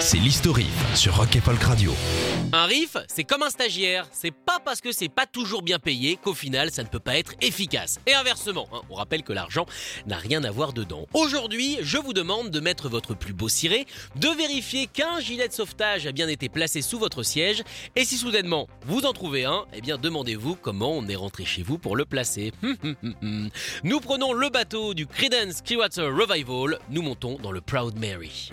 c'est l'historif sur Rock et Folk Radio. Un riff, c'est comme un stagiaire. C'est pas parce que c'est pas toujours bien payé qu'au final ça ne peut pas être efficace. Et inversement, hein, on rappelle que l'argent n'a rien à voir dedans. Aujourd'hui, je vous demande de mettre votre plus beau ciré, de vérifier qu'un gilet de sauvetage a bien été placé sous votre siège. Et si soudainement vous en trouvez un, eh bien demandez-vous comment on est rentré chez vous pour le placer. Nous prenons le bateau du Credence Clearwater Revival. Nous montons dans le Proud Mary.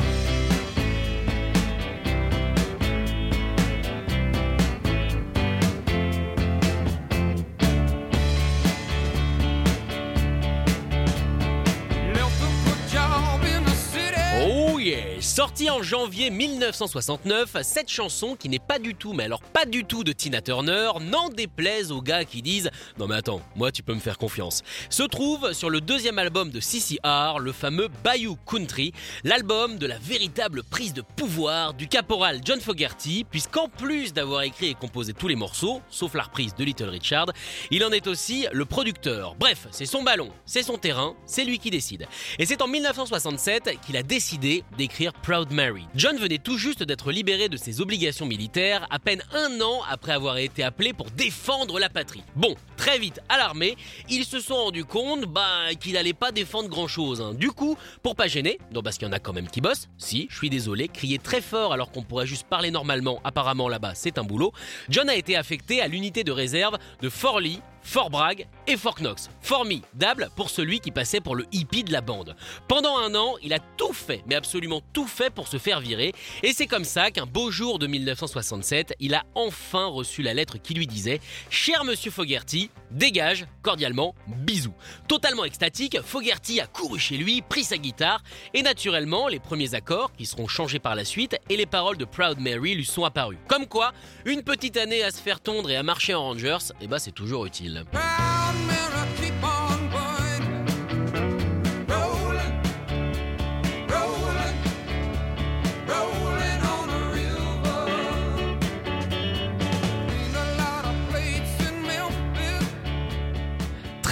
Sortie en janvier 1969, cette chanson qui n'est pas du tout, mais alors pas du tout de Tina Turner, n'en déplaise aux gars qui disent Non mais attends, moi tu peux me faire confiance, se trouve sur le deuxième album de CCR, le fameux Bayou Country, l'album de la véritable prise de pouvoir du caporal John Fogerty, puisqu'en plus d'avoir écrit et composé tous les morceaux, sauf la reprise de Little Richard, il en est aussi le producteur. Bref, c'est son ballon, c'est son terrain, c'est lui qui décide. Et c'est en 1967 qu'il a décidé d'écrire Proud Mary. John venait tout juste d'être libéré de ses obligations militaires à peine un an après avoir été appelé pour défendre la patrie. Bon, très vite à l'armée, ils se sont rendus compte bah, qu'il n'allait pas défendre grand chose. Hein. Du coup, pour pas gêner, non parce qu'il y en a quand même qui bossent, si, je suis désolé, crier très fort alors qu'on pourrait juste parler normalement, apparemment là-bas c'est un boulot, John a été affecté à l'unité de réserve de Fort Lee Fort Bragg et Fort Knox. Formidable pour celui qui passait pour le hippie de la bande. Pendant un an, il a tout fait, mais absolument tout fait pour se faire virer. Et c'est comme ça qu'un beau jour de 1967, il a enfin reçu la lettre qui lui disait Cher monsieur Fogerty, dégage, cordialement, bisous. Totalement extatique, Fogerty a couru chez lui, pris sa guitare, et naturellement, les premiers accords, qui seront changés par la suite, et les paroles de Proud Mary lui sont apparus. Comme quoi, une petite année à se faire tondre et à marcher en Rangers, eh ben, c'est toujours utile. Film.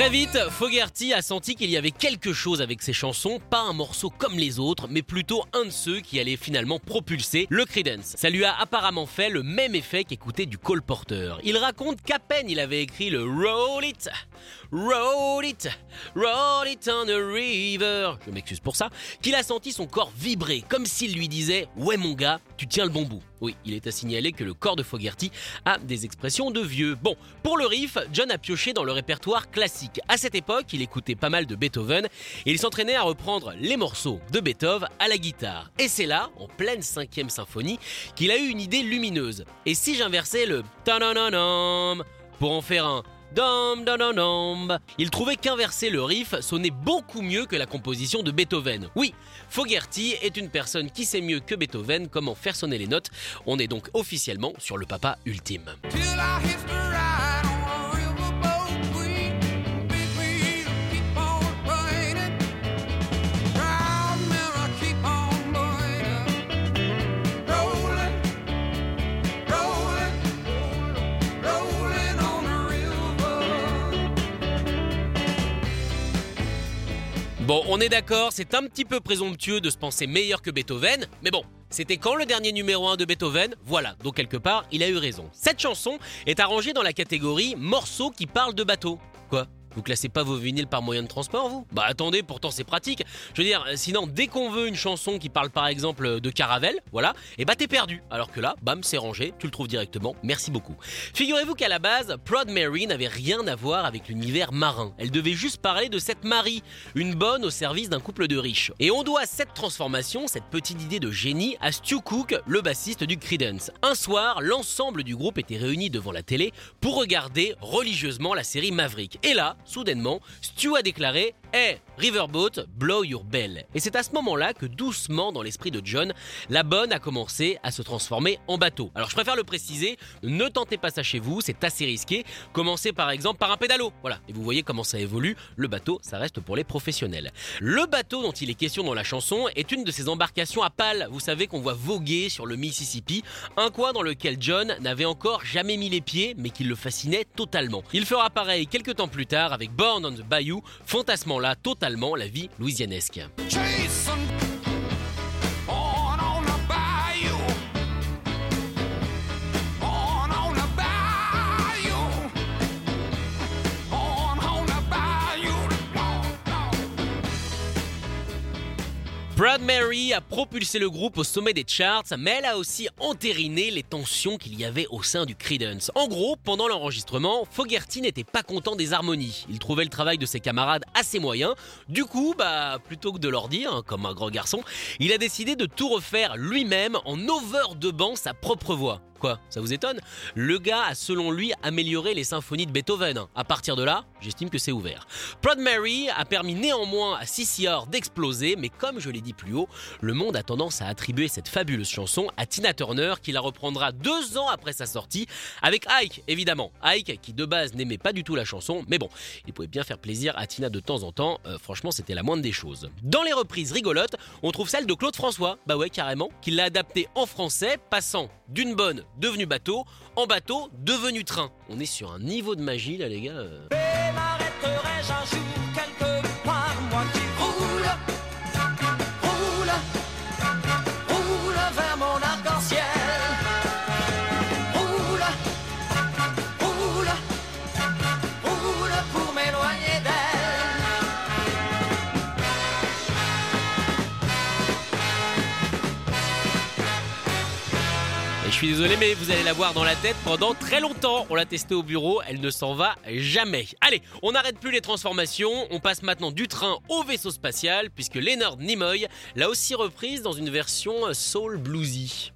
Très vite, Fogerty a senti qu'il y avait quelque chose avec ses chansons, pas un morceau comme les autres, mais plutôt un de ceux qui allait finalement propulser le Credence. Ça lui a apparemment fait le même effet qu'écouter du Cole Porter. Il raconte qu'à peine il avait écrit le Roll It, Roll It, Roll It on the River, je m'excuse pour ça, qu'il a senti son corps vibrer, comme s'il lui disait Ouais mon gars, tu tiens le bon bout. Oui, il est à signaler que le corps de Fogerty a des expressions de vieux. Bon, pour le riff, John a pioché dans le répertoire classique. À cette époque, il écoutait pas mal de Beethoven et il s'entraînait à reprendre les morceaux de Beethoven à la guitare. Et c'est là, en pleine cinquième symphonie, qu'il a eu une idée lumineuse. Et si j'inversais le ta pour en faire un Il trouvait qu'inverser le riff sonnait beaucoup mieux que la composition de Beethoven. Oui, Fogerty est une personne qui sait mieux que Beethoven comment faire sonner les notes. On est donc officiellement sur le papa ultime. Bon, on est d'accord, c'est un petit peu présomptueux de se penser meilleur que Beethoven, mais bon, c'était quand le dernier numéro 1 de Beethoven? Voilà, donc quelque part, il a eu raison. Cette chanson est arrangée dans la catégorie morceaux qui parlent de bateau. Quoi? Vous classez pas vos vinyles par moyen de transport, vous? Bah attendez, pourtant c'est pratique. Je veux dire, sinon, dès qu'on veut une chanson qui parle par exemple de Caravelle, voilà, et bah t'es perdu. Alors que là, bam, c'est rangé, tu le trouves directement. Merci beaucoup. Figurez-vous qu'à la base, Proud Mary n'avait rien à voir avec l'univers marin. Elle devait juste parler de cette Marie, une bonne au service d'un couple de riches. Et on doit cette transformation, cette petite idée de génie, à Stu Cook, le bassiste du Creedence. Un soir, l'ensemble du groupe était réuni devant la télé pour regarder religieusement la série Maverick. Et là, soudainement, Stu a déclaré Hey, Riverboat, blow your bell. Et c'est à ce moment-là que doucement, dans l'esprit de John, la bonne a commencé à se transformer en bateau. Alors je préfère le préciser, ne tentez pas ça chez vous, c'est assez risqué. Commencez par exemple par un pédalo. Voilà, et vous voyez comment ça évolue. Le bateau, ça reste pour les professionnels. Le bateau dont il est question dans la chanson est une de ces embarcations à pales, vous savez qu'on voit voguer sur le Mississippi, un coin dans lequel John n'avait encore jamais mis les pieds, mais qui le fascinait totalement. Il fera pareil quelques temps plus tard avec Born on the Bayou, fantasmant là totalement la vie louisianesque. Brad Mary a propulsé le groupe au sommet des charts, mais elle a aussi entériné les tensions qu'il y avait au sein du Creedence. En gros, pendant l'enregistrement, Fogerty n'était pas content des harmonies. Il trouvait le travail de ses camarades assez moyen. Du coup, bah, plutôt que de leur dire, hein, comme un grand garçon, il a décidé de tout refaire lui-même en overdubant sa propre voix. Ça vous étonne? Le gars a selon lui amélioré les symphonies de Beethoven. À partir de là, j'estime que c'est ouvert. Proud Mary a permis néanmoins à CCR d'exploser, mais comme je l'ai dit plus haut, le monde a tendance à attribuer cette fabuleuse chanson à Tina Turner qui la reprendra deux ans après sa sortie, avec Ike évidemment. Ike qui de base n'aimait pas du tout la chanson, mais bon, il pouvait bien faire plaisir à Tina de temps en temps, euh, franchement c'était la moindre des choses. Dans les reprises rigolotes, on trouve celle de Claude François, bah ouais carrément, qui l'a adaptée en français, passant d'une bonne devenu bateau, en bateau devenu train. On est sur un niveau de magie là les gars. euh. Je suis désolé, mais vous allez la voir dans la tête pendant très longtemps. On l'a testée au bureau, elle ne s'en va jamais. Allez, on n'arrête plus les transformations. On passe maintenant du train au vaisseau spatial, puisque Leonard Nimoy l'a aussi reprise dans une version soul bluesy.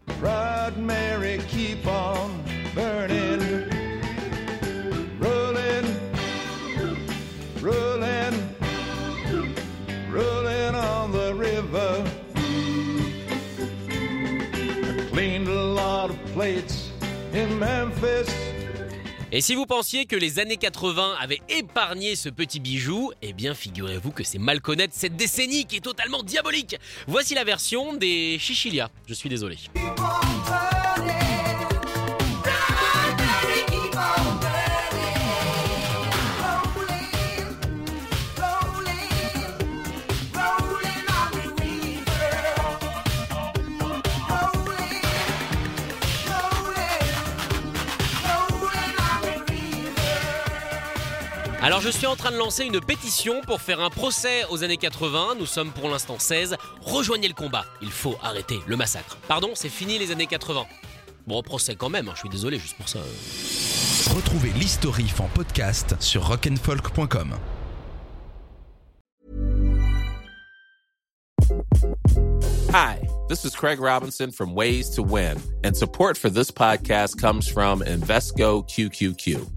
Et si vous pensiez que les années 80 avaient épargné ce petit bijou, eh bien figurez-vous que c'est mal connaître cette décennie qui est totalement diabolique. Voici la version des Chichilia. Je suis désolé. Alors je suis en train de lancer une pétition pour faire un procès aux années 80, nous sommes pour l'instant 16, rejoignez le combat, il faut arrêter le massacre. Pardon, c'est fini les années 80. Bon, procès quand même, hein, je suis désolé juste pour ça. Retrouvez l'historif en podcast sur rock'n'folk.com. Hi, this is Craig Robinson from Ways to Win, and support for this podcast comes from Invesco QQQ.